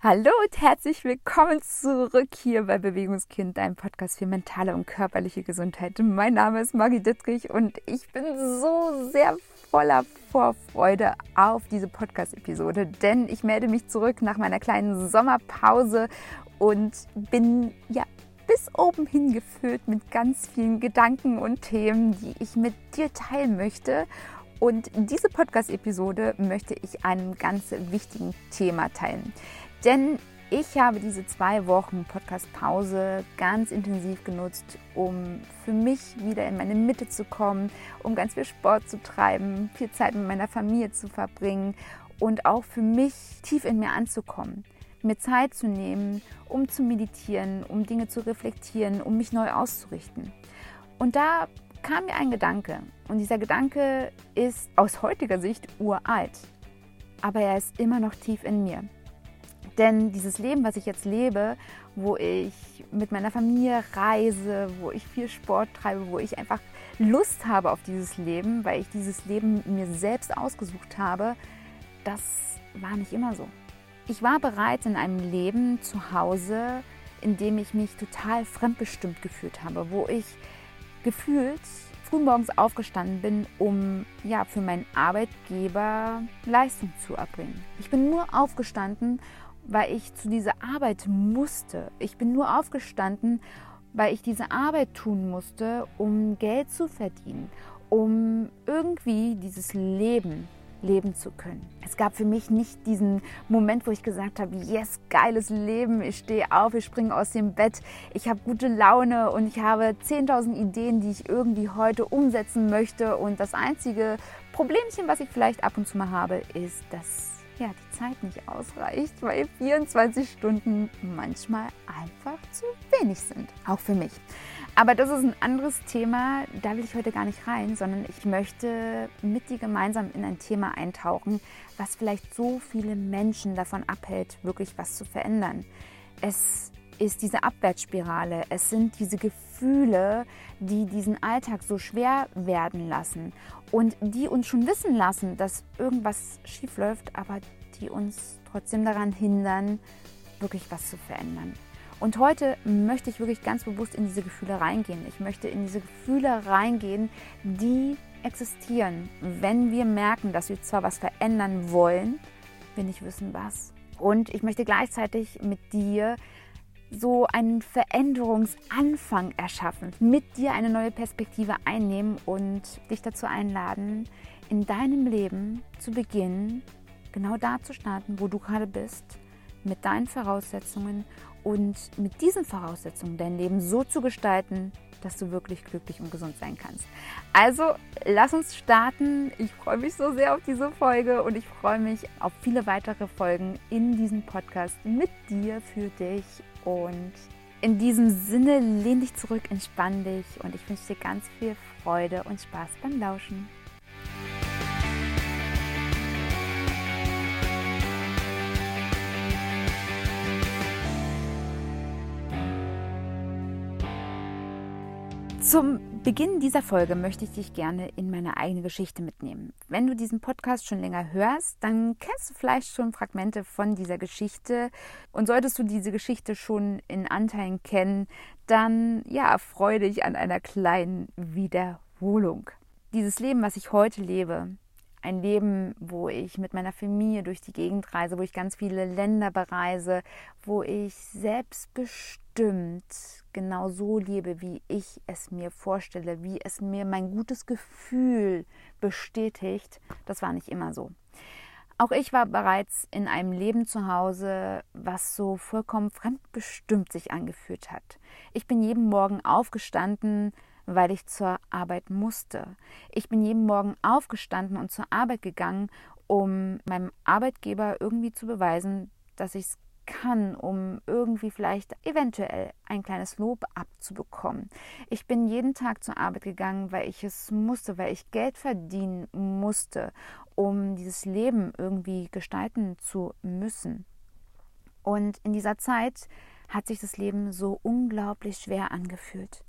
Hallo und herzlich willkommen zurück hier bei Bewegungskind, deinem Podcast für mentale und körperliche Gesundheit. Mein Name ist Maggie Dittrich und ich bin so sehr voller Vorfreude auf diese Podcast-Episode, denn ich melde mich zurück nach meiner kleinen Sommerpause und bin ja bis oben hingefüllt mit ganz vielen Gedanken und Themen, die ich mit dir teilen möchte. Und diese Podcast-Episode möchte ich einem ganz wichtigen Thema teilen. Denn ich habe diese zwei Wochen Podcast-Pause ganz intensiv genutzt, um für mich wieder in meine Mitte zu kommen, um ganz viel Sport zu treiben, viel Zeit mit meiner Familie zu verbringen und auch für mich tief in mir anzukommen. Mir Zeit zu nehmen, um zu meditieren, um Dinge zu reflektieren, um mich neu auszurichten. Und da kam mir ein Gedanke. Und dieser Gedanke ist aus heutiger Sicht uralt. Aber er ist immer noch tief in mir. Denn dieses Leben, was ich jetzt lebe, wo ich mit meiner Familie reise, wo ich viel Sport treibe, wo ich einfach Lust habe auf dieses Leben, weil ich dieses Leben mir selbst ausgesucht habe, das war nicht immer so. Ich war bereits in einem Leben zu Hause, in dem ich mich total fremdbestimmt gefühlt habe, wo ich gefühlt frühmorgens aufgestanden bin, um ja für meinen Arbeitgeber Leistung zu erbringen. Ich bin nur aufgestanden, weil ich zu dieser Arbeit musste. Ich bin nur aufgestanden, weil ich diese Arbeit tun musste, um Geld zu verdienen, um irgendwie dieses Leben leben zu können. Es gab für mich nicht diesen Moment, wo ich gesagt habe, yes, geiles Leben, ich stehe auf, ich springe aus dem Bett, ich habe gute Laune und ich habe 10.000 Ideen, die ich irgendwie heute umsetzen möchte und das einzige Problemchen, was ich vielleicht ab und zu mal habe, ist, dass ja, die Zeit nicht ausreicht, weil 24 Stunden manchmal einfach zu wenig sind, auch für mich. Aber das ist ein anderes Thema, da will ich heute gar nicht rein, sondern ich möchte mit dir gemeinsam in ein Thema eintauchen, was vielleicht so viele Menschen davon abhält, wirklich was zu verändern. Es ist diese Abwärtsspirale, es sind diese Gefühle, die diesen Alltag so schwer werden lassen und die uns schon wissen lassen, dass irgendwas schief läuft, aber die uns trotzdem daran hindern, wirklich was zu verändern. Und heute möchte ich wirklich ganz bewusst in diese Gefühle reingehen. Ich möchte in diese Gefühle reingehen, die existieren, wenn wir merken, dass wir zwar was verändern wollen, wir nicht wissen was. Und ich möchte gleichzeitig mit dir so einen Veränderungsanfang erschaffen, mit dir eine neue Perspektive einnehmen und dich dazu einladen, in deinem Leben zu beginnen, genau da zu starten, wo du gerade bist, mit deinen Voraussetzungen und mit diesen Voraussetzungen dein Leben so zu gestalten, dass du wirklich glücklich und gesund sein kannst. Also lass uns starten. Ich freue mich so sehr auf diese Folge und ich freue mich auf viele weitere Folgen in diesem Podcast mit dir, für dich. Und in diesem Sinne lehn dich zurück, entspann dich und ich wünsche dir ganz viel Freude und Spaß beim Lauschen. Zum Beginn dieser Folge möchte ich dich gerne in meine eigene Geschichte mitnehmen. Wenn du diesen Podcast schon länger hörst, dann kennst du vielleicht schon Fragmente von dieser Geschichte. Und solltest du diese Geschichte schon in Anteilen kennen, dann ja, freue dich an einer kleinen Wiederholung. Dieses Leben, was ich heute lebe, ein Leben, wo ich mit meiner Familie durch die Gegend reise, wo ich ganz viele Länder bereise, wo ich selbstbestimmt genau so lebe, wie ich es mir vorstelle, wie es mir mein gutes Gefühl bestätigt, das war nicht immer so. Auch ich war bereits in einem Leben zu Hause, was so vollkommen fremdbestimmt sich angefühlt hat. Ich bin jeden Morgen aufgestanden, weil ich zur Arbeit musste. Ich bin jeden Morgen aufgestanden und zur Arbeit gegangen, um meinem Arbeitgeber irgendwie zu beweisen, dass ich es kann, um irgendwie vielleicht eventuell ein kleines Lob abzubekommen. Ich bin jeden Tag zur Arbeit gegangen, weil ich es musste, weil ich Geld verdienen musste, um dieses Leben irgendwie gestalten zu müssen. Und in dieser Zeit hat sich das Leben so unglaublich schwer angefühlt.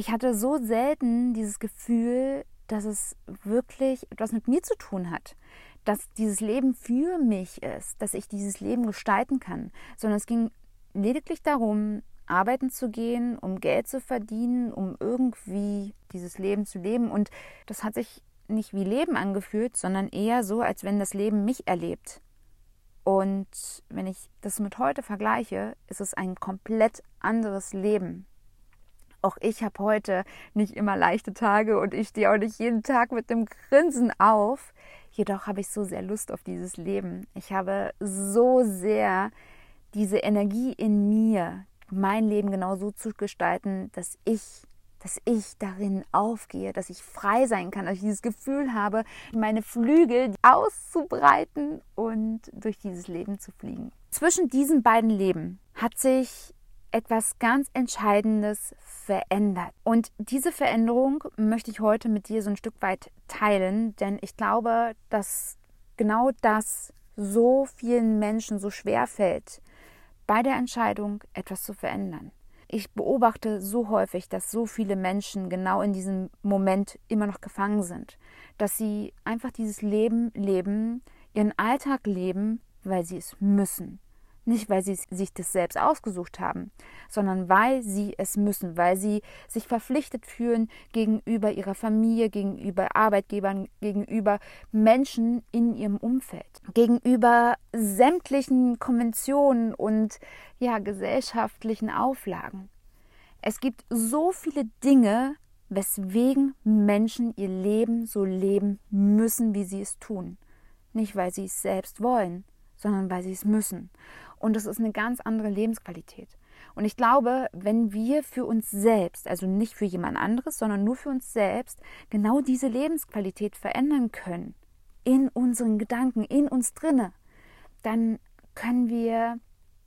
Ich hatte so selten dieses Gefühl, dass es wirklich etwas mit mir zu tun hat. dass dieses Leben für mich ist, dass ich dieses Leben gestalten kann, sondern es ging lediglich darum, arbeiten zu gehen, um Geld zu verdienen, um irgendwie dieses Leben zu leben. Und das hat sich nicht wie Leben angefühlt, sondern eher so, als wenn das Leben mich erlebt. Und wenn ich das mit heute vergleiche, ist es ein komplett anderes Leben. Auch ich habe heute nicht immer leichte Tage und ich stehe auch nicht jeden Tag mit dem Grinsen auf. Jedoch habe ich so sehr Lust auf dieses Leben. Ich habe so sehr diese Energie in mir, mein Leben genau so zu gestalten, dass ich dass ich darin aufgehe, dass ich frei sein kann, dass ich dieses Gefühl habe, meine Flügel auszubreiten und durch dieses Leben zu fliegen. Zwischen diesen beiden Leben hat sich etwas ganz Entscheidendes verändert. Und diese Veränderung möchte ich heute mit dir so ein Stück weit teilen, denn ich glaube, dass genau das so vielen Menschen so schwer fällt, bei der Entscheidung etwas zu verändern. Ich beobachte so häufig, dass so viele Menschen genau in diesem Moment immer noch gefangen sind, dass sie einfach dieses Leben leben, ihren Alltag leben, weil sie es müssen, nicht, weil sie sich das selbst ausgesucht haben, sondern weil sie es müssen, weil sie sich verpflichtet fühlen gegenüber ihrer Familie, gegenüber Arbeitgebern, gegenüber Menschen in ihrem Umfeld, gegenüber sämtlichen Konventionen und ja, gesellschaftlichen Auflagen. Es gibt so viele Dinge, weswegen Menschen ihr Leben so leben müssen, wie sie es tun. Nicht, weil sie es selbst wollen, sondern weil sie es müssen. Und das ist eine ganz andere Lebensqualität. Und ich glaube, wenn wir für uns selbst, also nicht für jemand anderes, sondern nur für uns selbst, genau diese Lebensqualität verändern können, in unseren Gedanken, in uns drinne, dann können wir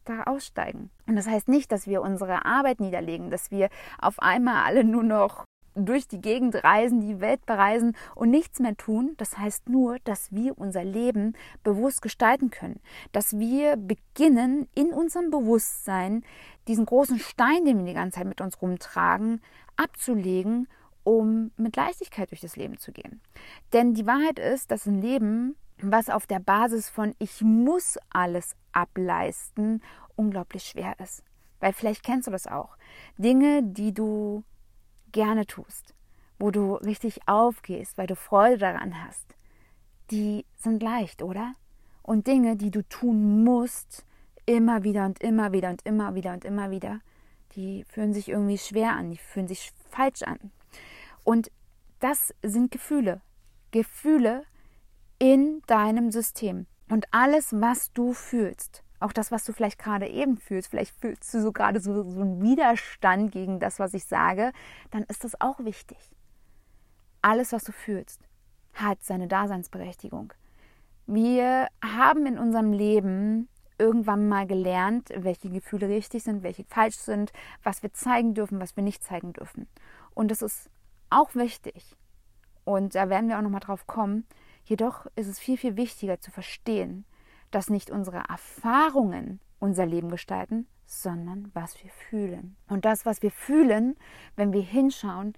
da aussteigen. Und das heißt nicht, dass wir unsere Arbeit niederlegen, dass wir auf einmal alle nur noch durch die Gegend reisen, die Welt bereisen und nichts mehr tun. Das heißt nur, dass wir unser Leben bewusst gestalten können, dass wir beginnen, in unserem Bewusstsein diesen großen Stein, den wir die ganze Zeit mit uns rumtragen, abzulegen, um mit Leichtigkeit durch das Leben zu gehen. Denn die Wahrheit ist, dass ein Leben, was auf der Basis von ich muss alles ableisten, unglaublich schwer ist. Weil vielleicht kennst du das auch. Dinge, die du gerne tust, wo du richtig aufgehst, weil du Freude daran hast, die sind leicht, oder? Und Dinge, die du tun musst, immer wieder und immer wieder und immer wieder und immer wieder, die fühlen sich irgendwie schwer an, die fühlen sich falsch an. Und das sind Gefühle. Gefühle in deinem System. Und alles, was du fühlst, auch das, was du vielleicht gerade eben fühlst, vielleicht fühlst du so gerade so, so einen Widerstand gegen das, was ich sage, dann ist das auch wichtig. Alles, was du fühlst, hat seine Daseinsberechtigung. Wir haben in unserem Leben irgendwann mal gelernt, welche Gefühle richtig sind, welche falsch sind, was wir zeigen dürfen, was wir nicht zeigen dürfen. Und das ist auch wichtig. Und da werden wir auch noch mal drauf kommen. Jedoch ist es viel, viel wichtiger zu verstehen, dass nicht unsere Erfahrungen unser Leben gestalten, sondern was wir fühlen. Und das, was wir fühlen, wenn wir hinschauen,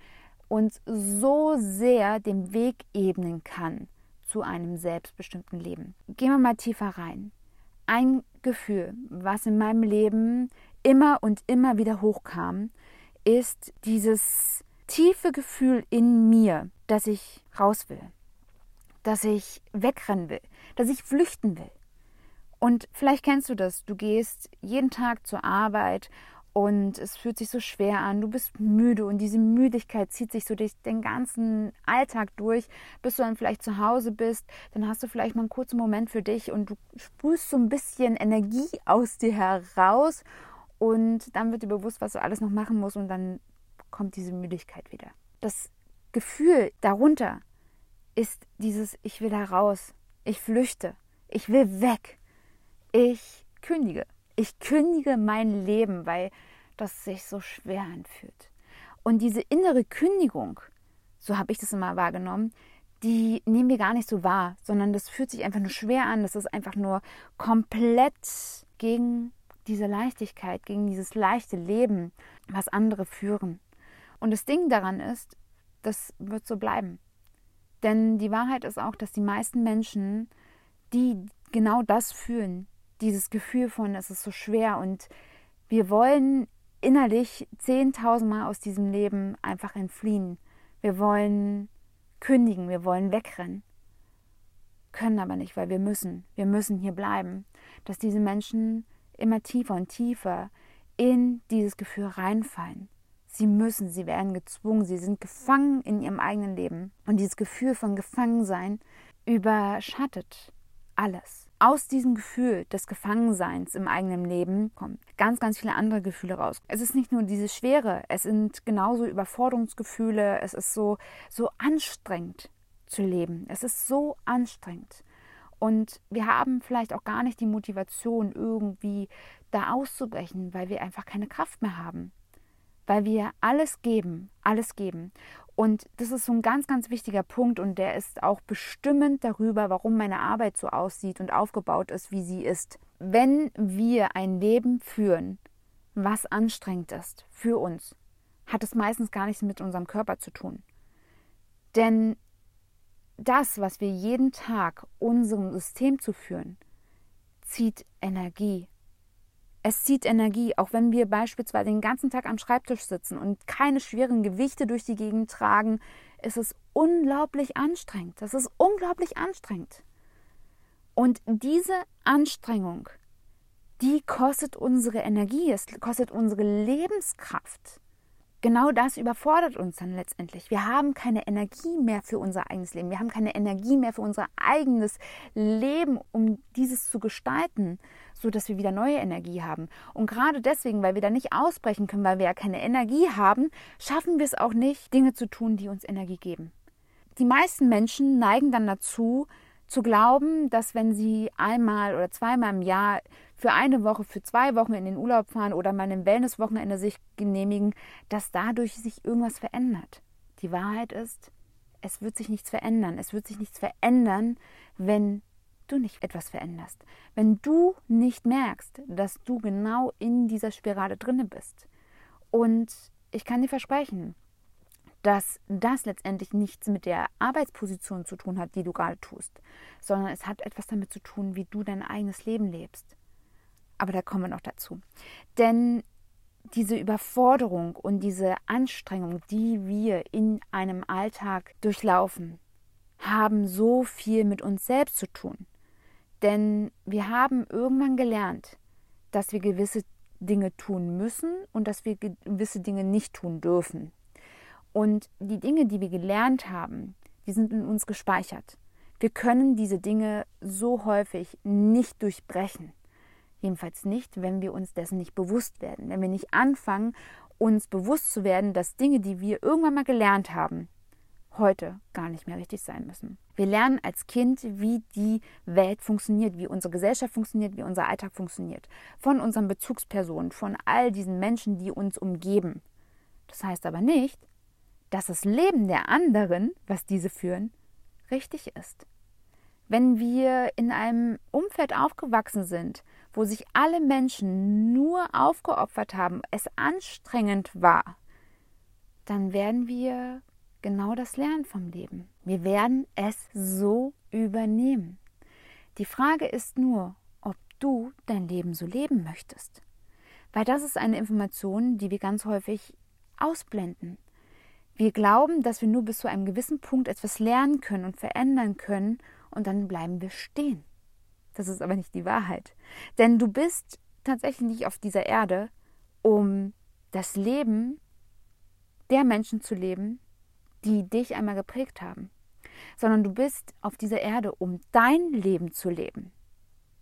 uns so sehr den Weg ebnen kann zu einem selbstbestimmten Leben. Gehen wir mal tiefer rein. Ein Gefühl, was in meinem Leben immer und immer wieder hochkam, ist dieses tiefe Gefühl in mir, dass ich raus will, dass ich wegrennen will, dass ich flüchten will, und vielleicht kennst du das. Du gehst jeden Tag zur Arbeit und es fühlt sich so schwer an. Du bist müde und diese Müdigkeit zieht sich so durch den ganzen Alltag durch, bis du dann vielleicht zu Hause bist. Dann hast du vielleicht mal einen kurzen Moment für dich und du sprühst so ein bisschen Energie aus dir heraus und dann wird dir bewusst, was du alles noch machen musst und dann kommt diese Müdigkeit wieder. Das Gefühl darunter ist dieses Ich will da raus, ich flüchte, ich will weg ich kündige. Ich kündige mein Leben, weil das sich so schwer anfühlt. Und diese innere Kündigung, so habe ich das immer wahrgenommen, die nehmen wir gar nicht so wahr, sondern das fühlt sich einfach nur schwer an. Das ist einfach nur komplett gegen diese Leichtigkeit, gegen dieses leichte Leben, was andere führen. Und das Ding daran ist, das wird so bleiben. Denn die Wahrheit ist auch, dass die meisten Menschen die genau das fühlen. Dieses Gefühl von, es ist so schwer und wir wollen innerlich zehntausendmal aus diesem Leben einfach entfliehen. Wir wollen kündigen, wir wollen wegrennen, können aber nicht, weil wir müssen. Wir müssen hier bleiben. Dass diese Menschen immer tiefer und tiefer in dieses Gefühl reinfallen. Sie müssen, sie werden gezwungen, sie sind gefangen in ihrem eigenen Leben. Und dieses Gefühl von Gefangensein überschattet alles. Aus diesem Gefühl des Gefangenseins im eigenen Leben kommen ganz, ganz viele andere Gefühle raus. Es ist nicht nur diese Schwere, es sind genauso Überforderungsgefühle, es ist so, so anstrengend zu leben. Es ist so anstrengend. Und wir haben vielleicht auch gar nicht die Motivation, irgendwie da auszubrechen, weil wir einfach keine Kraft mehr haben weil wir alles geben, alles geben. Und das ist so ein ganz, ganz wichtiger Punkt und der ist auch bestimmend darüber, warum meine Arbeit so aussieht und aufgebaut ist, wie sie ist. Wenn wir ein Leben führen, was anstrengend ist für uns, hat es meistens gar nichts mit unserem Körper zu tun. Denn das, was wir jeden Tag unserem System zu führen, zieht Energie es zieht Energie, auch wenn wir beispielsweise den ganzen Tag am Schreibtisch sitzen und keine schweren Gewichte durch die Gegend tragen, ist es unglaublich anstrengend. Das ist unglaublich anstrengend. Und diese Anstrengung, die kostet unsere Energie, es kostet unsere Lebenskraft genau das überfordert uns dann letztendlich. Wir haben keine Energie mehr für unser eigenes Leben. Wir haben keine Energie mehr für unser eigenes Leben, um dieses zu gestalten, so dass wir wieder neue Energie haben. Und gerade deswegen, weil wir da nicht ausbrechen können, weil wir ja keine Energie haben, schaffen wir es auch nicht, Dinge zu tun, die uns Energie geben. Die meisten Menschen neigen dann dazu, zu glauben, dass wenn sie einmal oder zweimal im Jahr für eine Woche, für zwei Wochen in den Urlaub fahren oder mal ein Wellnesswochenende sich genehmigen, dass dadurch sich irgendwas verändert. Die Wahrheit ist, es wird sich nichts verändern. Es wird sich nichts verändern, wenn du nicht etwas veränderst. Wenn du nicht merkst, dass du genau in dieser Spirale drinne bist. Und ich kann dir versprechen, dass das letztendlich nichts mit der Arbeitsposition zu tun hat, die du gerade tust, sondern es hat etwas damit zu tun, wie du dein eigenes Leben lebst. Aber da kommen wir noch dazu. Denn diese Überforderung und diese Anstrengung, die wir in einem Alltag durchlaufen, haben so viel mit uns selbst zu tun. Denn wir haben irgendwann gelernt, dass wir gewisse Dinge tun müssen und dass wir gewisse Dinge nicht tun dürfen. Und die Dinge, die wir gelernt haben, die sind in uns gespeichert. Wir können diese Dinge so häufig nicht durchbrechen. Jedenfalls nicht, wenn wir uns dessen nicht bewusst werden. Wenn wir nicht anfangen, uns bewusst zu werden, dass Dinge, die wir irgendwann mal gelernt haben, heute gar nicht mehr richtig sein müssen. Wir lernen als Kind, wie die Welt funktioniert, wie unsere Gesellschaft funktioniert, wie unser Alltag funktioniert. Von unseren Bezugspersonen, von all diesen Menschen, die uns umgeben. Das heißt aber nicht, dass das Leben der anderen, was diese führen, richtig ist. Wenn wir in einem Umfeld aufgewachsen sind, wo sich alle Menschen nur aufgeopfert haben, es anstrengend war, dann werden wir genau das lernen vom Leben. Wir werden es so übernehmen. Die Frage ist nur, ob du dein Leben so leben möchtest. Weil das ist eine Information, die wir ganz häufig ausblenden. Wir glauben, dass wir nur bis zu einem gewissen Punkt etwas lernen können und verändern können und dann bleiben wir stehen. Das ist aber nicht die Wahrheit. Denn du bist tatsächlich nicht auf dieser Erde, um das Leben der Menschen zu leben, die dich einmal geprägt haben, sondern du bist auf dieser Erde, um dein Leben zu leben.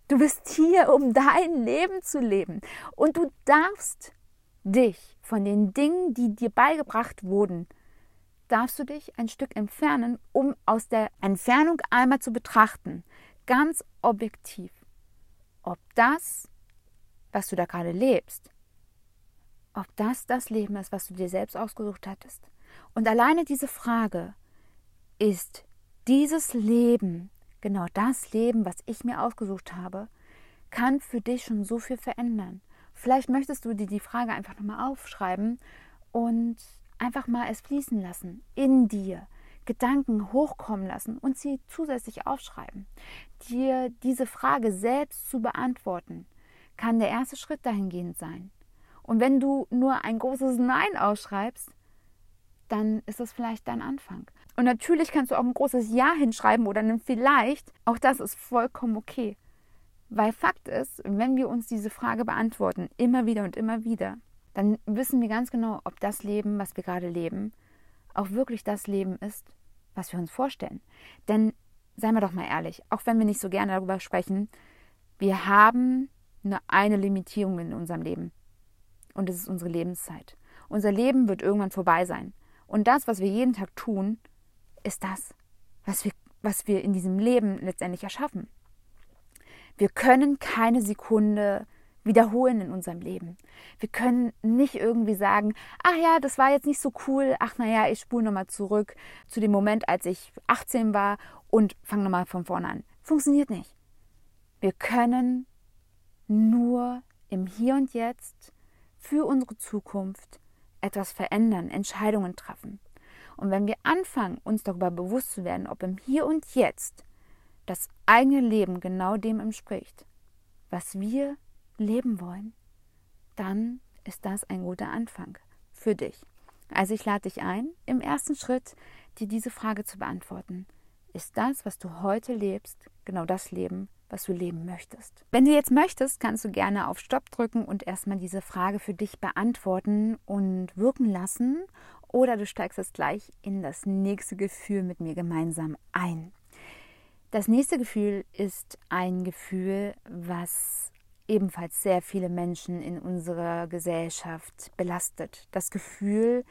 Du bist hier, um dein Leben zu leben. Und du darfst dich von den Dingen, die dir beigebracht wurden, darfst du dich ein Stück entfernen, um aus der Entfernung einmal zu betrachten, ganz objektiv, ob das, was du da gerade lebst, ob das das Leben ist, was du dir selbst ausgesucht hattest. Und alleine diese Frage, ist dieses Leben genau das Leben, was ich mir ausgesucht habe, kann für dich schon so viel verändern. Vielleicht möchtest du dir die Frage einfach nochmal aufschreiben und einfach mal es fließen lassen in dir. Gedanken hochkommen lassen und sie zusätzlich aufschreiben. Dir diese Frage selbst zu beantworten, kann der erste Schritt dahingehend sein. Und wenn du nur ein großes Nein ausschreibst, dann ist das vielleicht dein Anfang. Und natürlich kannst du auch ein großes Ja hinschreiben oder ein Vielleicht. Auch das ist vollkommen okay. Weil Fakt ist, wenn wir uns diese Frage beantworten, immer wieder und immer wieder, dann wissen wir ganz genau, ob das Leben, was wir gerade leben, auch wirklich das Leben ist, was wir uns vorstellen. Denn, seien wir doch mal ehrlich, auch wenn wir nicht so gerne darüber sprechen, wir haben nur eine Limitierung in unserem Leben. Und es ist unsere Lebenszeit. Unser Leben wird irgendwann vorbei sein. Und das, was wir jeden Tag tun, ist das, was wir, was wir in diesem Leben letztendlich erschaffen. Wir können keine Sekunde wiederholen in unserem Leben. Wir können nicht irgendwie sagen, ach ja, das war jetzt nicht so cool, ach naja, ich spule nochmal zurück zu dem Moment, als ich 18 war und fange nochmal von vorne an. Funktioniert nicht. Wir können nur im Hier und Jetzt für unsere Zukunft etwas verändern, Entscheidungen treffen. Und wenn wir anfangen, uns darüber bewusst zu werden, ob im Hier und Jetzt das eigene Leben genau dem entspricht, was wir leben wollen, dann ist das ein guter Anfang für dich. Also ich lade dich ein, im ersten Schritt dir diese Frage zu beantworten. Ist das, was du heute lebst, genau das Leben, was du leben möchtest? Wenn du jetzt möchtest, kannst du gerne auf Stopp drücken und erstmal diese Frage für dich beantworten und wirken lassen. Oder du steigst jetzt gleich in das nächste Gefühl mit mir gemeinsam ein. Das nächste Gefühl ist ein Gefühl, was ebenfalls sehr viele Menschen in unserer Gesellschaft belastet. Das Gefühl,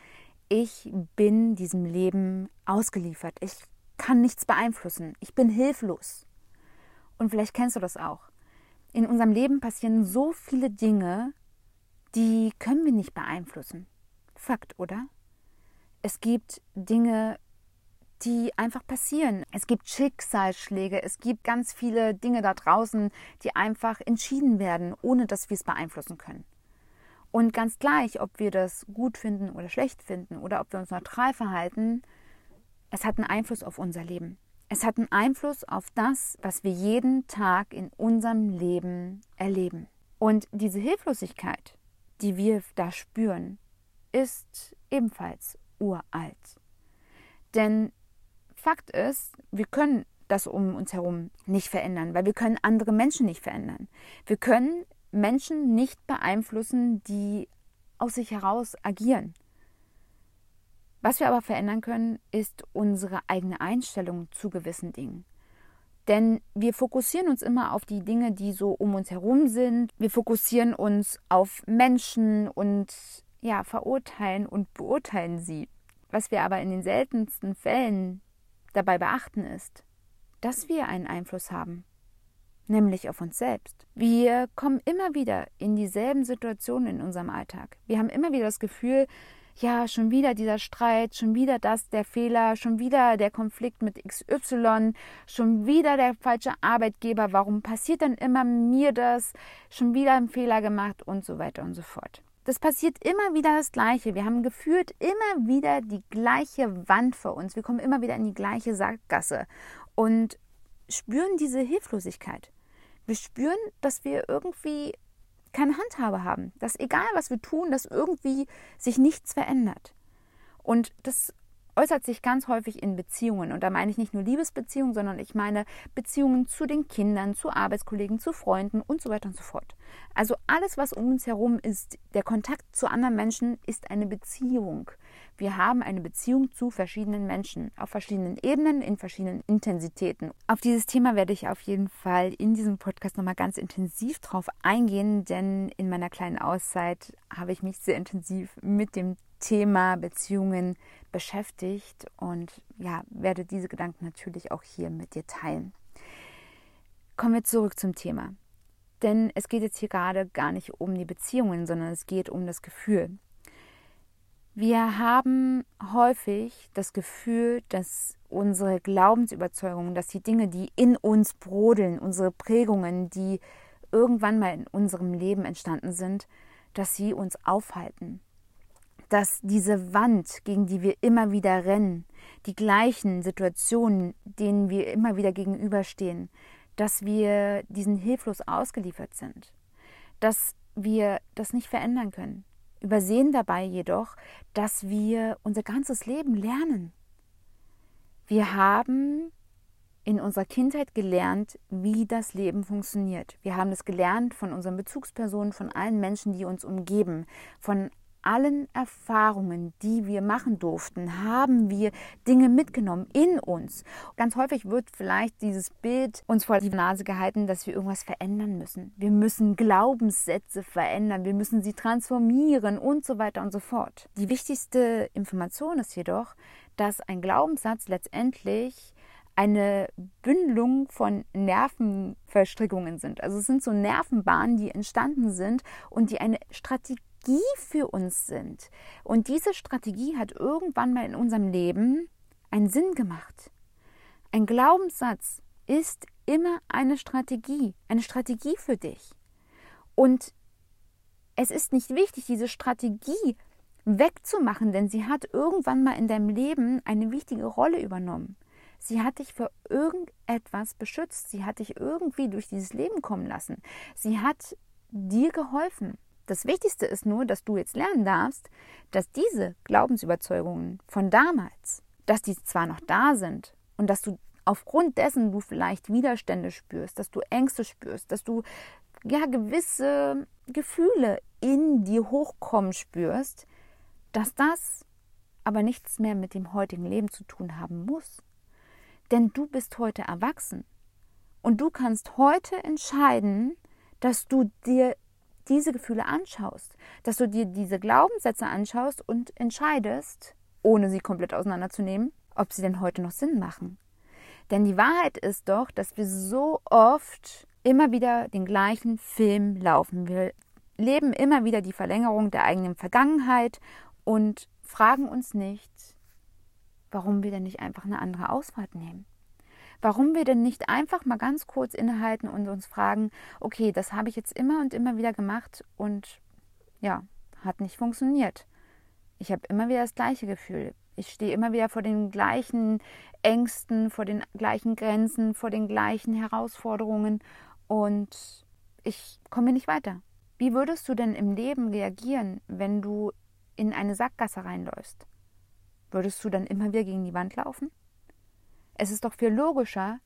ich bin diesem Leben ausgeliefert. Ich kann nichts beeinflussen. Ich bin hilflos. Und vielleicht kennst du das auch. In unserem Leben passieren so viele Dinge, die können wir nicht beeinflussen. Fakt, oder? Es gibt Dinge, die einfach passieren. Es gibt Schicksalsschläge, es gibt ganz viele Dinge da draußen, die einfach entschieden werden, ohne dass wir es beeinflussen können. Und ganz gleich, ob wir das gut finden oder schlecht finden oder ob wir uns neutral verhalten, es hat einen Einfluss auf unser Leben. Es hat einen Einfluss auf das, was wir jeden Tag in unserem Leben erleben. Und diese Hilflosigkeit, die wir da spüren, ist ebenfalls uralt. Denn Fakt ist, wir können das um uns herum nicht verändern, weil wir können andere Menschen nicht verändern. Wir können Menschen nicht beeinflussen, die aus sich heraus agieren. Was wir aber verändern können, ist unsere eigene Einstellung zu gewissen Dingen. Denn wir fokussieren uns immer auf die Dinge, die so um uns herum sind. Wir fokussieren uns auf Menschen und ja, verurteilen und beurteilen sie. Was wir aber in den seltensten Fällen dabei beachten ist, dass wir einen Einfluss haben, nämlich auf uns selbst. Wir kommen immer wieder in dieselben Situationen in unserem Alltag. Wir haben immer wieder das Gefühl, ja, schon wieder dieser Streit, schon wieder das, der Fehler, schon wieder der Konflikt mit XY, schon wieder der falsche Arbeitgeber, warum passiert dann immer mir das, schon wieder einen Fehler gemacht und so weiter und so fort. Das passiert immer wieder das Gleiche. Wir haben gefühlt immer wieder die gleiche Wand vor uns. Wir kommen immer wieder in die gleiche Sackgasse und spüren diese Hilflosigkeit. Wir spüren, dass wir irgendwie keine Handhabe haben. Dass egal, was wir tun, dass irgendwie sich nichts verändert. Und das äußert sich ganz häufig in Beziehungen. Und da meine ich nicht nur Liebesbeziehungen, sondern ich meine Beziehungen zu den Kindern, zu Arbeitskollegen, zu Freunden und so weiter und so fort. Also alles, was um uns herum ist, der Kontakt zu anderen Menschen ist eine Beziehung. Wir haben eine Beziehung zu verschiedenen Menschen auf verschiedenen Ebenen, in verschiedenen Intensitäten. Auf dieses Thema werde ich auf jeden Fall in diesem Podcast nochmal ganz intensiv drauf eingehen, denn in meiner kleinen Auszeit habe ich mich sehr intensiv mit dem Thema Beziehungen beschäftigt und ja, werde diese Gedanken natürlich auch hier mit dir teilen. Kommen wir zurück zum Thema. Denn es geht jetzt hier gerade gar nicht um die Beziehungen, sondern es geht um das Gefühl. Wir haben häufig das Gefühl, dass unsere Glaubensüberzeugungen, dass die Dinge, die in uns brodeln, unsere Prägungen, die irgendwann mal in unserem Leben entstanden sind, dass sie uns aufhalten, dass diese Wand, gegen die wir immer wieder rennen, die gleichen Situationen, denen wir immer wieder gegenüberstehen, dass wir diesen hilflos ausgeliefert sind, dass wir das nicht verändern können, übersehen dabei jedoch, dass wir unser ganzes Leben lernen. Wir haben in unserer Kindheit gelernt, wie das Leben funktioniert. Wir haben es gelernt von unseren Bezugspersonen, von allen Menschen, die uns umgeben, von allen Erfahrungen, die wir machen durften, haben wir Dinge mitgenommen in uns. Ganz häufig wird vielleicht dieses Bild uns vor die Nase gehalten, dass wir irgendwas verändern müssen. Wir müssen Glaubenssätze verändern, wir müssen sie transformieren und so weiter und so fort. Die wichtigste Information ist jedoch, dass ein Glaubenssatz letztendlich eine Bündelung von Nervenverstrickungen sind. Also es sind so Nervenbahnen, die entstanden sind und die eine Strategie für uns sind. Und diese Strategie hat irgendwann mal in unserem Leben einen Sinn gemacht. Ein Glaubenssatz ist immer eine Strategie, eine Strategie für dich. Und es ist nicht wichtig, diese Strategie wegzumachen, denn sie hat irgendwann mal in deinem Leben eine wichtige Rolle übernommen. Sie hat dich vor irgendetwas beschützt. Sie hat dich irgendwie durch dieses Leben kommen lassen. Sie hat dir geholfen. Das Wichtigste ist nur, dass du jetzt lernen darfst, dass diese Glaubensüberzeugungen von damals, dass die zwar noch da sind und dass du aufgrund dessen du vielleicht Widerstände spürst, dass du Ängste spürst, dass du ja gewisse Gefühle in dir hochkommen spürst, dass das aber nichts mehr mit dem heutigen Leben zu tun haben muss. Denn du bist heute erwachsen. Und du kannst heute entscheiden, dass du dir diese Gefühle anschaust, dass du dir diese Glaubenssätze anschaust und entscheidest, ohne sie komplett auseinanderzunehmen, ob sie denn heute noch Sinn machen. Denn die Wahrheit ist doch, dass wir so oft immer wieder den gleichen Film laufen. Wir leben immer wieder die Verlängerung der eigenen Vergangenheit und fragen uns nicht, warum wir denn nicht einfach eine andere Ausfahrt nehmen. Warum wir denn nicht einfach mal ganz kurz innehalten und uns fragen, okay, das habe ich jetzt immer und immer wieder gemacht und ja, hat nicht funktioniert. Ich habe immer wieder das gleiche Gefühl. Ich stehe immer wieder vor den gleichen Ängsten, vor den gleichen Grenzen, vor den gleichen Herausforderungen und ich komme nicht weiter. Wie würdest du denn im Leben reagieren, wenn du in eine Sackgasse reinläufst? Würdest du dann immer wieder gegen die Wand laufen? Es ist doch viel logischer,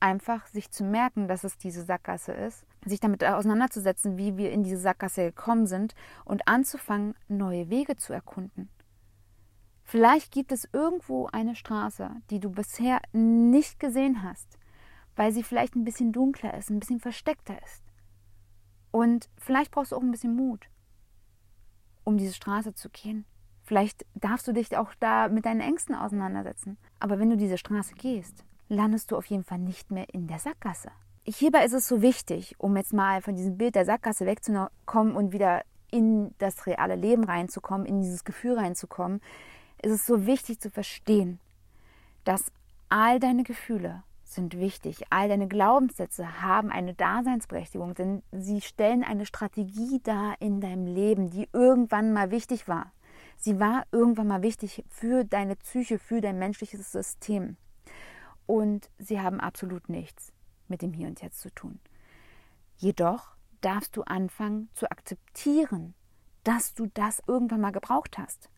einfach sich zu merken, dass es diese Sackgasse ist, sich damit auseinanderzusetzen, wie wir in diese Sackgasse gekommen sind und anzufangen, neue Wege zu erkunden. Vielleicht gibt es irgendwo eine Straße, die du bisher nicht gesehen hast, weil sie vielleicht ein bisschen dunkler ist, ein bisschen versteckter ist. Und vielleicht brauchst du auch ein bisschen Mut, um diese Straße zu gehen. Vielleicht darfst du dich auch da mit deinen Ängsten auseinandersetzen. Aber wenn du diese Straße gehst, landest du auf jeden Fall nicht mehr in der Sackgasse. Hierbei ist es so wichtig, um jetzt mal von diesem Bild der Sackgasse wegzukommen und wieder in das reale Leben reinzukommen, in dieses Gefühl reinzukommen, ist es so wichtig zu verstehen, dass all deine Gefühle sind wichtig, all deine Glaubenssätze haben eine Daseinsberechtigung, denn sie stellen eine Strategie dar in deinem Leben, die irgendwann mal wichtig war. Sie war irgendwann mal wichtig für deine Psyche, für dein menschliches System. Und sie haben absolut nichts mit dem Hier und Jetzt zu tun. Jedoch darfst du anfangen zu akzeptieren, dass du das irgendwann mal gebraucht hast.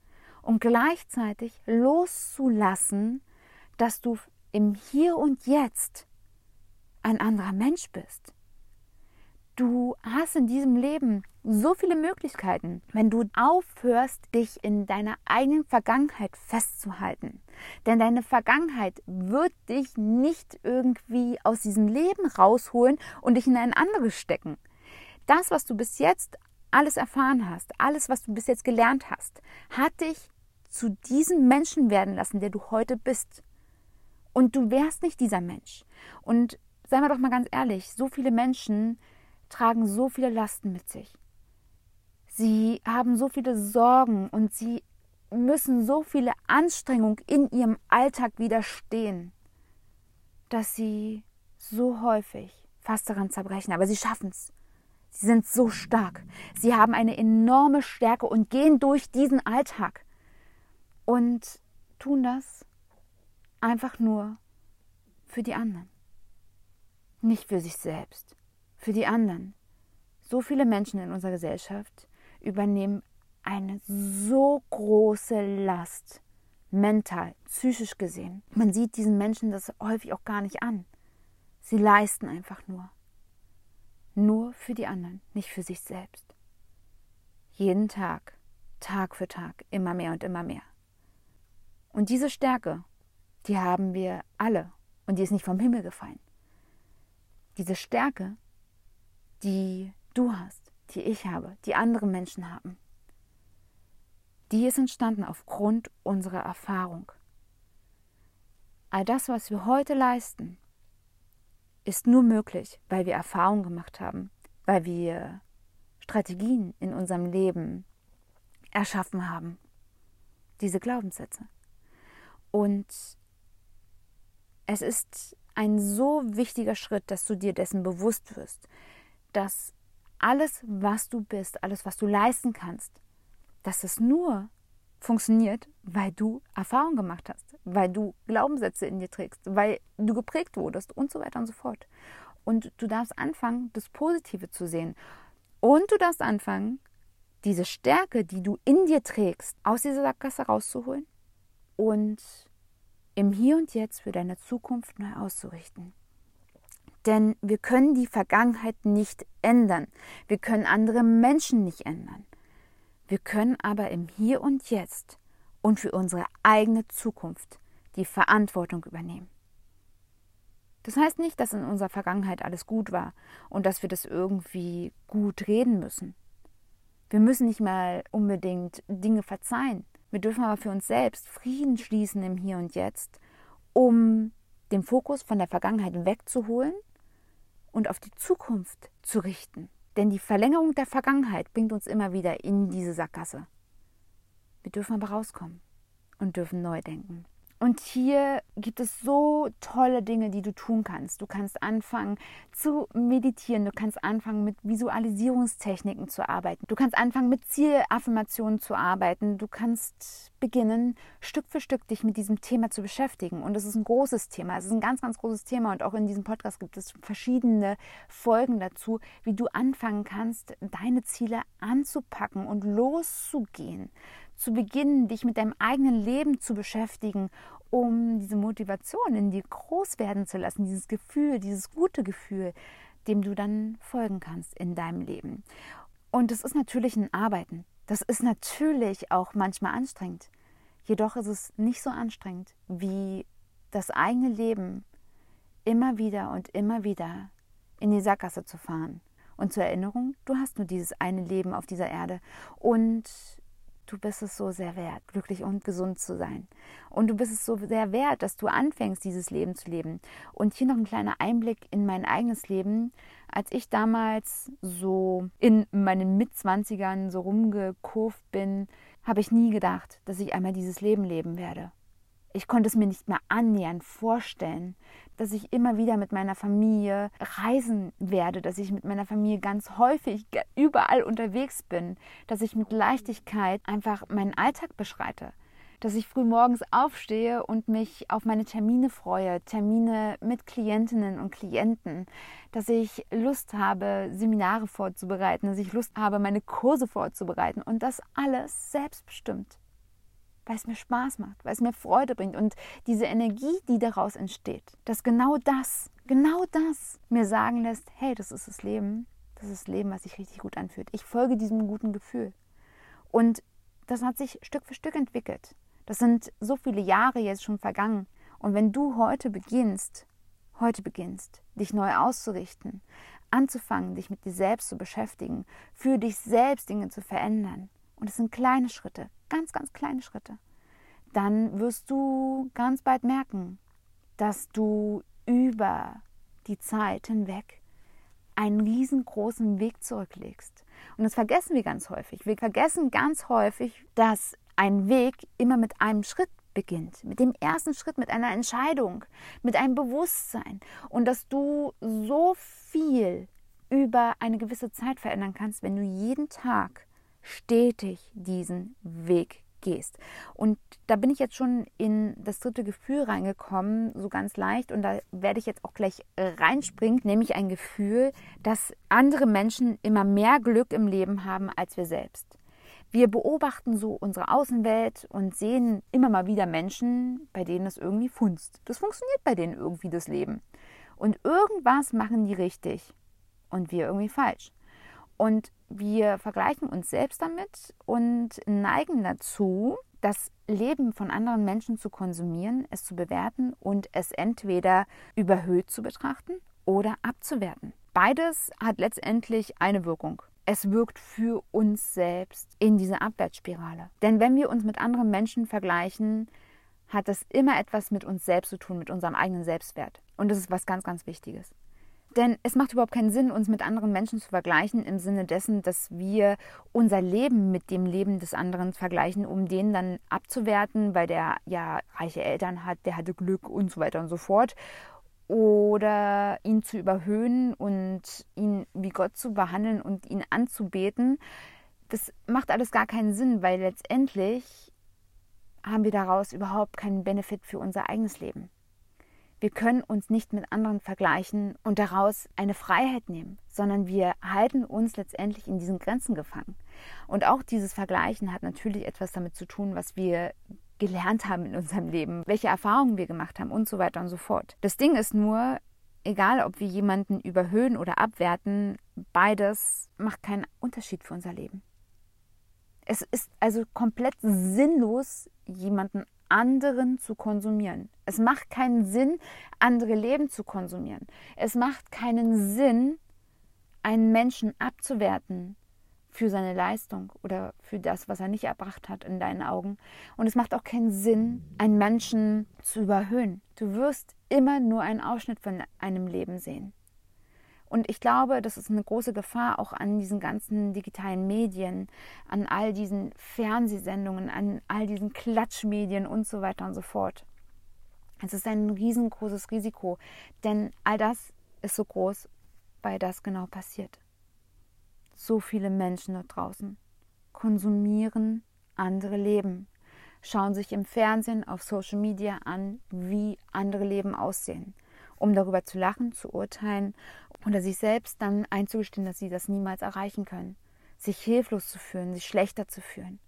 Und gleichzeitig loszulassen, dass du im Hier und Jetzt ein anderer Mensch bist. Du hast in diesem Leben so viele Möglichkeiten, wenn du aufhörst, dich in deiner eigenen Vergangenheit festzuhalten. Denn deine Vergangenheit wird dich nicht irgendwie aus diesem Leben rausholen und dich in ein anderes stecken. Das, was du bis jetzt alles erfahren hast, alles, was du bis jetzt gelernt hast, hat dich zu diesem Menschen werden lassen, der du heute bist. Und du wärst nicht dieser Mensch. Und seien wir doch mal ganz ehrlich, so viele Menschen tragen so viele Lasten mit sich. Sie haben so viele Sorgen und sie müssen so viele Anstrengungen in ihrem Alltag widerstehen, dass sie so häufig fast daran zerbrechen. Aber sie schaffen es. Sie sind so stark. Sie haben eine enorme Stärke und gehen durch diesen Alltag und tun das einfach nur für die anderen. Nicht für sich selbst, für die anderen. So viele Menschen in unserer Gesellschaft übernehmen eine so große Last, mental, psychisch gesehen. Man sieht diesen Menschen das häufig auch gar nicht an. Sie leisten einfach nur. Nur für die anderen, nicht für sich selbst. Jeden Tag, Tag für Tag, immer mehr und immer mehr. Und diese Stärke, die haben wir alle und die ist nicht vom Himmel gefallen. Diese Stärke, die du hast, die ich habe, die andere Menschen haben, die ist entstanden aufgrund unserer Erfahrung. All das, was wir heute leisten, ist nur möglich, weil wir Erfahrung gemacht haben, weil wir Strategien in unserem Leben erschaffen haben. Diese Glaubenssätze. Und es ist ein so wichtiger Schritt, dass du dir dessen bewusst wirst, dass alles, was du bist, alles, was du leisten kannst, dass es nur funktioniert, weil du Erfahrung gemacht hast, weil du Glaubenssätze in dir trägst, weil du geprägt wurdest und so weiter und so fort. Und du darfst anfangen, das Positive zu sehen. Und du darfst anfangen, diese Stärke, die du in dir trägst, aus dieser Sackgasse rauszuholen und im Hier und Jetzt für deine Zukunft neu auszurichten. Denn wir können die Vergangenheit nicht ändern. Wir können andere Menschen nicht ändern. Wir können aber im Hier und Jetzt und für unsere eigene Zukunft die Verantwortung übernehmen. Das heißt nicht, dass in unserer Vergangenheit alles gut war und dass wir das irgendwie gut reden müssen. Wir müssen nicht mal unbedingt Dinge verzeihen. Wir dürfen aber für uns selbst Frieden schließen im Hier und Jetzt, um den Fokus von der Vergangenheit wegzuholen und auf die Zukunft zu richten. Denn die Verlängerung der Vergangenheit bringt uns immer wieder in diese Sackgasse. Wir dürfen aber rauskommen und dürfen neu denken. Und hier gibt es so tolle Dinge, die du tun kannst. Du kannst anfangen zu meditieren, du kannst anfangen mit Visualisierungstechniken zu arbeiten, du kannst anfangen mit Zielaffirmationen zu arbeiten, du kannst beginnen, Stück für Stück dich mit diesem Thema zu beschäftigen. Und es ist ein großes Thema, es ist ein ganz, ganz großes Thema. Und auch in diesem Podcast gibt es verschiedene Folgen dazu, wie du anfangen kannst, deine Ziele anzupacken und loszugehen zu beginnen, dich mit deinem eigenen Leben zu beschäftigen, um diese Motivation in dir groß werden zu lassen, dieses Gefühl, dieses gute Gefühl, dem du dann folgen kannst in deinem Leben. Und es ist natürlich ein Arbeiten. Das ist natürlich auch manchmal anstrengend. Jedoch ist es nicht so anstrengend wie das eigene Leben immer wieder und immer wieder in die Sackgasse zu fahren. Und zur Erinnerung, du hast nur dieses eine Leben auf dieser Erde. Und du bist es so sehr wert, glücklich und gesund zu sein. Und du bist es so sehr wert, dass du anfängst, dieses Leben zu leben. Und hier noch ein kleiner Einblick in mein eigenes Leben. Als ich damals so in meinen Mitzwanzigern so rumgekurvt bin, habe ich nie gedacht, dass ich einmal dieses Leben leben werde. Ich konnte es mir nicht mehr annähernd vorstellen, dass ich immer wieder mit meiner Familie reisen werde, dass ich mit meiner Familie ganz häufig überall unterwegs bin, dass ich mit Leichtigkeit einfach meinen Alltag beschreite, dass ich früh morgens aufstehe und mich auf meine Termine freue, Termine mit Klientinnen und Klienten, dass ich Lust habe, Seminare vorzubereiten, dass ich Lust habe, meine Kurse vorzubereiten. Und das alles selbstbestimmt weil es mir Spaß macht, weil es mir Freude bringt und diese Energie, die daraus entsteht, dass genau das, genau das mir sagen lässt, hey, das ist das Leben, das ist das Leben, was sich richtig gut anfühlt. Ich folge diesem guten Gefühl. Und das hat sich Stück für Stück entwickelt. Das sind so viele Jahre jetzt schon vergangen. Und wenn du heute beginnst, heute beginnst, dich neu auszurichten, anzufangen, dich mit dir selbst zu beschäftigen, für dich selbst Dinge zu verändern, und es sind kleine Schritte, ganz, ganz kleine Schritte, dann wirst du ganz bald merken, dass du über die Zeit hinweg einen riesengroßen Weg zurücklegst. Und das vergessen wir ganz häufig. Wir vergessen ganz häufig, dass ein Weg immer mit einem Schritt beginnt, mit dem ersten Schritt, mit einer Entscheidung, mit einem Bewusstsein und dass du so viel über eine gewisse Zeit verändern kannst, wenn du jeden Tag stetig diesen Weg gehst. Und da bin ich jetzt schon in das dritte Gefühl reingekommen, so ganz leicht. Und da werde ich jetzt auch gleich reinspringen, nämlich ein Gefühl, dass andere Menschen immer mehr Glück im Leben haben als wir selbst. Wir beobachten so unsere Außenwelt und sehen immer mal wieder Menschen, bei denen es irgendwie funzt. Das funktioniert bei denen irgendwie das Leben. Und irgendwas machen die richtig und wir irgendwie falsch. Und wir vergleichen uns selbst damit und neigen dazu, das Leben von anderen Menschen zu konsumieren, es zu bewerten und es entweder überhöht zu betrachten oder abzuwerten. Beides hat letztendlich eine Wirkung. Es wirkt für uns selbst in diese Abwärtsspirale. Denn wenn wir uns mit anderen Menschen vergleichen, hat das immer etwas mit uns selbst zu tun, mit unserem eigenen Selbstwert. Und das ist was ganz, ganz Wichtiges. Denn es macht überhaupt keinen Sinn, uns mit anderen Menschen zu vergleichen, im Sinne dessen, dass wir unser Leben mit dem Leben des anderen vergleichen, um den dann abzuwerten, weil der ja reiche Eltern hat, der hatte Glück und so weiter und so fort. Oder ihn zu überhöhen und ihn wie Gott zu behandeln und ihn anzubeten. Das macht alles gar keinen Sinn, weil letztendlich haben wir daraus überhaupt keinen Benefit für unser eigenes Leben. Wir können uns nicht mit anderen vergleichen und daraus eine Freiheit nehmen, sondern wir halten uns letztendlich in diesen Grenzen gefangen. Und auch dieses Vergleichen hat natürlich etwas damit zu tun, was wir gelernt haben in unserem Leben, welche Erfahrungen wir gemacht haben und so weiter und so fort. Das Ding ist nur, egal ob wir jemanden überhöhen oder abwerten, beides macht keinen Unterschied für unser Leben. Es ist also komplett sinnlos, jemanden anderen zu konsumieren. Es macht keinen Sinn, andere Leben zu konsumieren. Es macht keinen Sinn, einen Menschen abzuwerten für seine Leistung oder für das, was er nicht erbracht hat in deinen Augen. Und es macht auch keinen Sinn, einen Menschen zu überhöhen. Du wirst immer nur einen Ausschnitt von einem Leben sehen. Und ich glaube, das ist eine große Gefahr auch an diesen ganzen digitalen Medien, an all diesen Fernsehsendungen, an all diesen Klatschmedien und so weiter und so fort. Es ist ein riesengroßes Risiko, denn all das ist so groß, weil das genau passiert. So viele Menschen dort draußen konsumieren andere Leben, schauen sich im Fernsehen, auf Social Media an, wie andere Leben aussehen, um darüber zu lachen, zu urteilen oder sich selbst dann einzugestehen, dass sie das niemals erreichen können, sich hilflos zu fühlen, sich schlechter zu fühlen,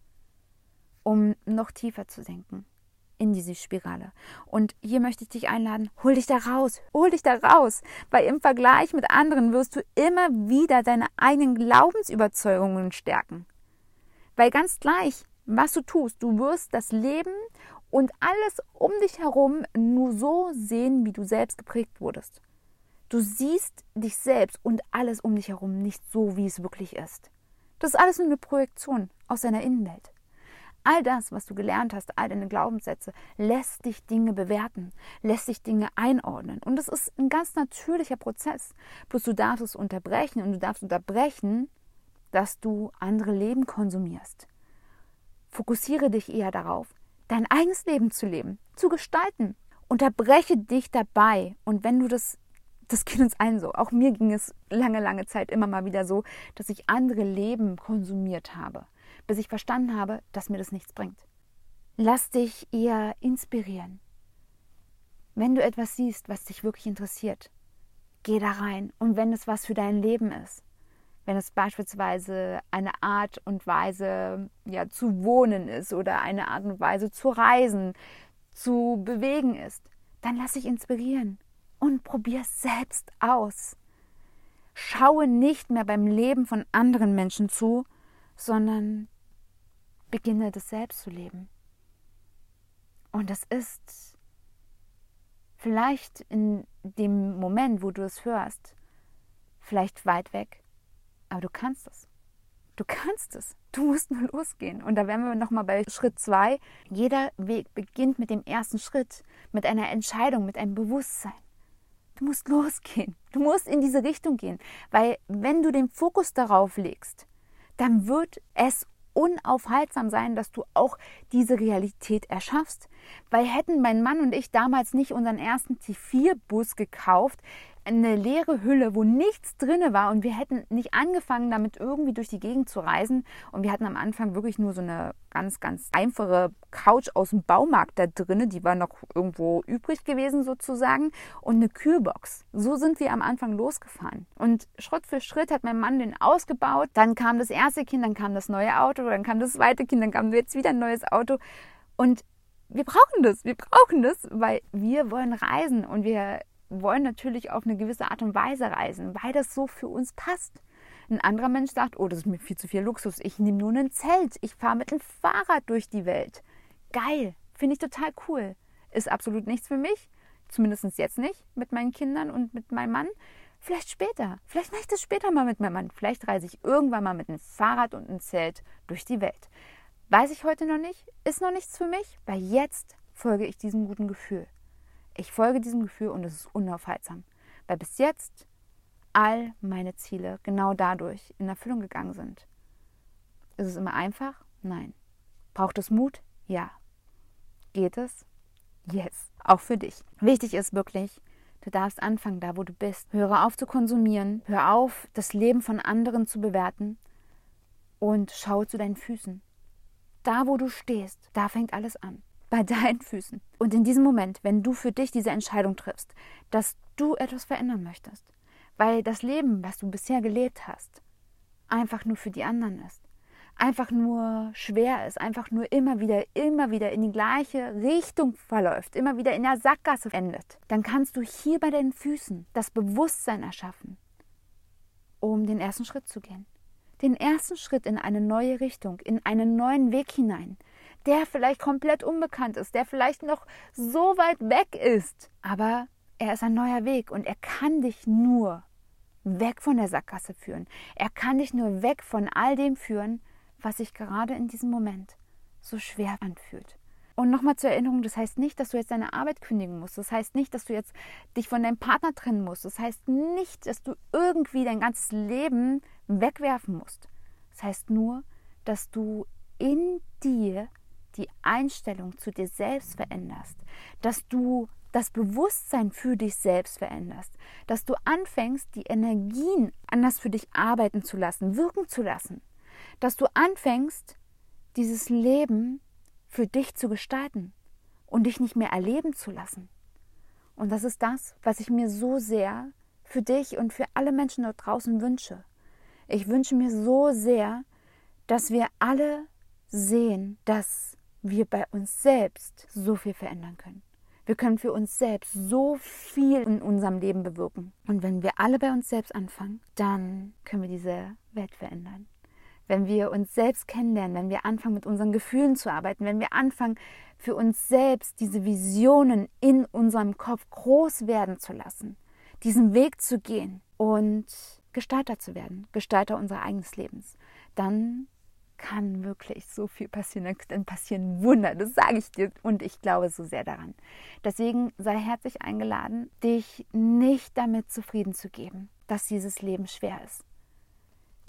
um noch tiefer zu senken in diese Spirale. Und hier möchte ich dich einladen, hol dich da raus, hol dich da raus, weil im Vergleich mit anderen wirst du immer wieder deine eigenen Glaubensüberzeugungen stärken. Weil ganz gleich, was du tust, du wirst das Leben und alles um dich herum nur so sehen, wie du selbst geprägt wurdest. Du siehst dich selbst und alles um dich herum nicht so, wie es wirklich ist. Das ist alles nur eine Projektion aus deiner Innenwelt. All das, was du gelernt hast, all deine Glaubenssätze, lässt dich Dinge bewerten, lässt dich Dinge einordnen. Und das ist ein ganz natürlicher Prozess. Bloß du darfst es unterbrechen und du darfst unterbrechen, dass du andere Leben konsumierst. Fokussiere dich eher darauf, dein eigenes Leben zu leben, zu gestalten. Unterbreche dich dabei. Und wenn du das das geht uns allen so. Auch mir ging es lange, lange Zeit immer mal wieder so, dass ich andere Leben konsumiert habe, bis ich verstanden habe, dass mir das nichts bringt. Lass dich eher inspirieren. Wenn du etwas siehst, was dich wirklich interessiert, geh da rein. Und wenn es was für dein Leben ist, wenn es beispielsweise eine Art und Weise ja, zu wohnen ist oder eine Art und Weise zu reisen, zu bewegen ist, dann lass dich inspirieren und probier es selbst aus. Schaue nicht mehr beim Leben von anderen Menschen zu, sondern beginne das selbst zu leben. Und das ist vielleicht in dem Moment, wo du es hörst, vielleicht weit weg, aber du kannst es. Du kannst es. Du musst nur losgehen. Und da wären wir nochmal bei Schritt zwei. Jeder Weg beginnt mit dem ersten Schritt, mit einer Entscheidung, mit einem Bewusstsein. Du musst losgehen. Du musst in diese Richtung gehen. Weil wenn du den Fokus darauf legst, dann wird es unaufhaltsam sein, dass du auch diese Realität erschaffst. Weil hätten mein Mann und ich damals nicht unseren ersten T4-Bus gekauft, eine leere Hülle, wo nichts drinne war und wir hätten nicht angefangen, damit irgendwie durch die Gegend zu reisen. Und wir hatten am Anfang wirklich nur so eine ganz, ganz einfache Couch aus dem Baumarkt da drinne, die war noch irgendwo übrig gewesen sozusagen und eine Kühlbox. So sind wir am Anfang losgefahren. Und Schritt für Schritt hat mein Mann den ausgebaut. Dann kam das erste Kind, dann kam das neue Auto, dann kam das zweite Kind, dann kam jetzt wieder ein neues Auto. Und wir brauchen das, wir brauchen das, weil wir wollen reisen und wir wollen natürlich auf eine gewisse Art und Weise reisen, weil das so für uns passt. Ein anderer Mensch sagt, oh, das ist mir viel zu viel Luxus, ich nehme nur ein Zelt, ich fahre mit dem Fahrrad durch die Welt. Geil, finde ich total cool. Ist absolut nichts für mich, zumindest jetzt nicht mit meinen Kindern und mit meinem Mann. Vielleicht später, vielleicht mache ich das später mal mit meinem Mann. Vielleicht reise ich irgendwann mal mit einem Fahrrad und einem Zelt durch die Welt. Weiß ich heute noch nicht, ist noch nichts für mich, weil jetzt folge ich diesem guten Gefühl. Ich folge diesem Gefühl und es ist unaufhaltsam, weil bis jetzt all meine Ziele genau dadurch in Erfüllung gegangen sind. Ist es immer einfach? Nein. Braucht es Mut? Ja. Geht es? Yes. Auch für dich. Wichtig ist wirklich, du darfst anfangen, da wo du bist. Höre auf zu konsumieren. Hör auf, das Leben von anderen zu bewerten. Und schau zu deinen Füßen. Da, wo du stehst, da fängt alles an. Bei deinen Füßen. Und in diesem Moment, wenn du für dich diese Entscheidung triffst, dass du etwas verändern möchtest, weil das Leben, was du bisher gelebt hast, einfach nur für die anderen ist, einfach nur schwer ist, einfach nur immer wieder, immer wieder in die gleiche Richtung verläuft, immer wieder in der Sackgasse endet, dann kannst du hier bei deinen Füßen das Bewusstsein erschaffen, um den ersten Schritt zu gehen. Den ersten Schritt in eine neue Richtung, in einen neuen Weg hinein, der vielleicht komplett unbekannt ist, der vielleicht noch so weit weg ist, aber er ist ein neuer Weg und er kann dich nur weg von der Sackgasse führen. Er kann dich nur weg von all dem führen, was sich gerade in diesem Moment so schwer anfühlt. Und nochmal zur Erinnerung, das heißt nicht, dass du jetzt deine Arbeit kündigen musst. Das heißt nicht, dass du jetzt dich von deinem Partner trennen musst. Das heißt nicht, dass du irgendwie dein ganzes Leben wegwerfen musst. Das heißt nur, dass du in dir die Einstellung zu dir selbst veränderst, dass du das Bewusstsein für dich selbst veränderst, dass du anfängst, die Energien anders für dich arbeiten zu lassen, wirken zu lassen, dass du anfängst, dieses Leben für dich zu gestalten und dich nicht mehr erleben zu lassen. Und das ist das, was ich mir so sehr für dich und für alle Menschen dort draußen wünsche. Ich wünsche mir so sehr, dass wir alle sehen, dass wir bei uns selbst so viel verändern können. Wir können für uns selbst so viel in unserem Leben bewirken. Und wenn wir alle bei uns selbst anfangen, dann können wir diese Welt verändern wenn wir uns selbst kennenlernen, wenn wir anfangen, mit unseren Gefühlen zu arbeiten, wenn wir anfangen, für uns selbst diese Visionen in unserem Kopf groß werden zu lassen, diesen Weg zu gehen und Gestalter zu werden, Gestalter unseres eigenen Lebens, dann kann wirklich so viel passieren, dann passieren Wunder, das sage ich dir und ich glaube so sehr daran. Deswegen sei herzlich eingeladen, dich nicht damit zufrieden zu geben, dass dieses Leben schwer ist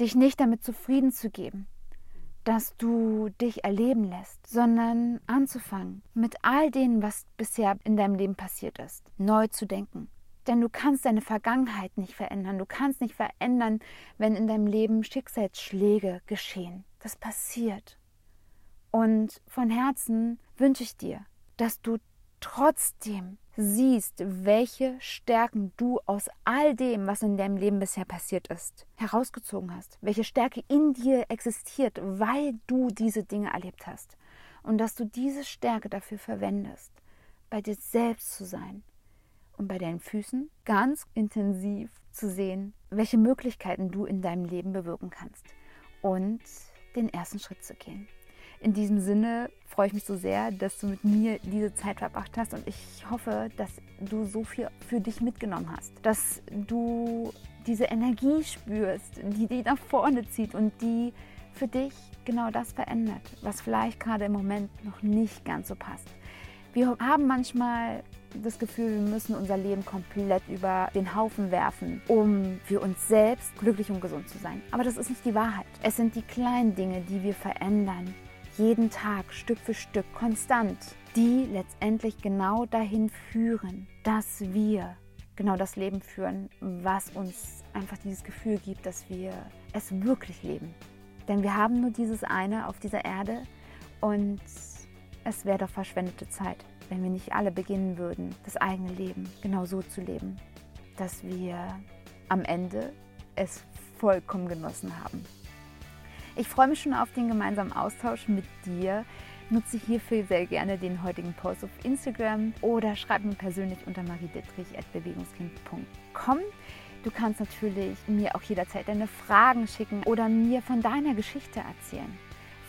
dich nicht damit zufrieden zu geben, dass du dich erleben lässt, sondern anzufangen mit all dem, was bisher in deinem Leben passiert ist, neu zu denken. Denn du kannst deine Vergangenheit nicht verändern. Du kannst nicht verändern, wenn in deinem Leben Schicksalsschläge geschehen. Das passiert. Und von Herzen wünsche ich dir, dass du trotzdem siehst, welche Stärken du aus all dem, was in deinem Leben bisher passiert ist, herausgezogen hast, welche Stärke in dir existiert, weil du diese Dinge erlebt hast. Und dass du diese Stärke dafür verwendest, bei dir selbst zu sein und bei deinen Füßen ganz intensiv zu sehen, welche Möglichkeiten du in deinem Leben bewirken kannst. Und den ersten Schritt zu gehen. In diesem Sinne freue ich mich so sehr, dass du mit mir diese Zeit verbracht hast und ich hoffe, dass du so viel für dich mitgenommen hast, dass du diese Energie spürst, die dich nach vorne zieht und die für dich genau das verändert, was vielleicht gerade im Moment noch nicht ganz so passt. Wir haben manchmal das Gefühl, wir müssen unser Leben komplett über den Haufen werfen, um für uns selbst glücklich und gesund zu sein. Aber das ist nicht die Wahrheit. Es sind die kleinen Dinge, die wir verändern, jeden Tag, Stück für Stück, konstant, die letztendlich genau dahin führen, dass wir genau das Leben führen, was uns einfach dieses Gefühl gibt, dass wir es wirklich leben. Denn wir haben nur dieses eine auf dieser Erde und es wäre doch verschwendete Zeit, wenn wir nicht alle beginnen würden, das eigene Leben genau so zu leben, dass wir am Ende es vollkommen genossen haben. Ich freue mich schon auf den gemeinsamen Austausch mit dir. Nutze hierfür sehr gerne den heutigen Post auf Instagram oder schreib mir persönlich unter mariedittrich.bewegungskind.com. Du kannst natürlich mir auch jederzeit deine Fragen schicken oder mir von deiner Geschichte erzählen.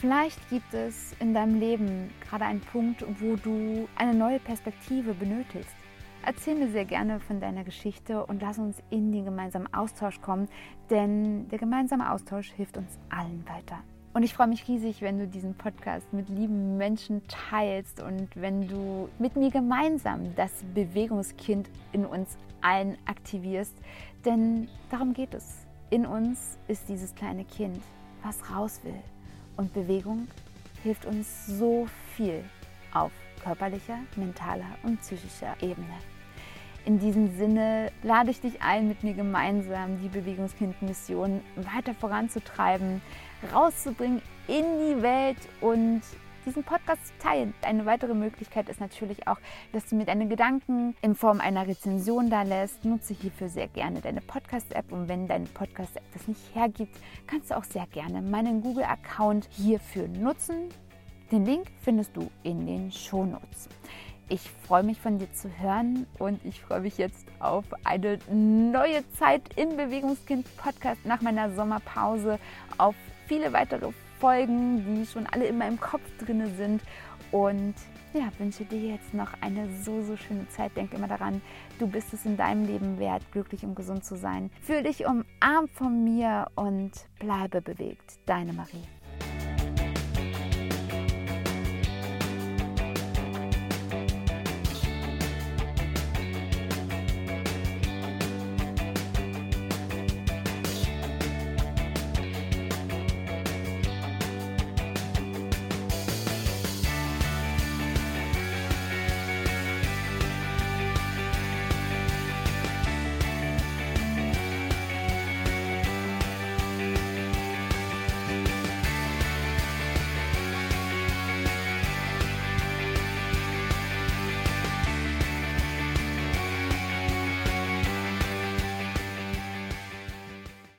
Vielleicht gibt es in deinem Leben gerade einen Punkt, wo du eine neue Perspektive benötigst. Erzähl mir sehr gerne von deiner Geschichte und lass uns in den gemeinsamen Austausch kommen, denn der gemeinsame Austausch hilft uns allen weiter. Und ich freue mich riesig, wenn du diesen Podcast mit lieben Menschen teilst und wenn du mit mir gemeinsam das Bewegungskind in uns allen aktivierst. Denn darum geht es. In uns ist dieses kleine Kind, was raus will. Und Bewegung hilft uns so viel auf körperlicher, mentaler und psychischer Ebene. In diesem Sinne lade ich dich ein, mit mir gemeinsam die Bewegungskind-Mission weiter voranzutreiben, rauszubringen in die Welt und diesen Podcast zu teilen. Eine weitere Möglichkeit ist natürlich auch, dass du mir deine Gedanken in Form einer Rezension da lässt. Nutze hierfür sehr gerne deine Podcast-App und wenn deine Podcast-App das nicht hergibt, kannst du auch sehr gerne meinen Google-Account hierfür nutzen. Den Link findest du in den Shownotes. Ich freue mich von dir zu hören und ich freue mich jetzt auf eine neue Zeit im Bewegungskind Podcast nach meiner Sommerpause, auf viele weitere Folgen, die schon alle in meinem Kopf drin sind und ja, wünsche dir jetzt noch eine so, so schöne Zeit. Denk immer daran, du bist es in deinem Leben wert, glücklich und gesund zu sein. Fühl dich umarmt von mir und bleibe bewegt. Deine Marie.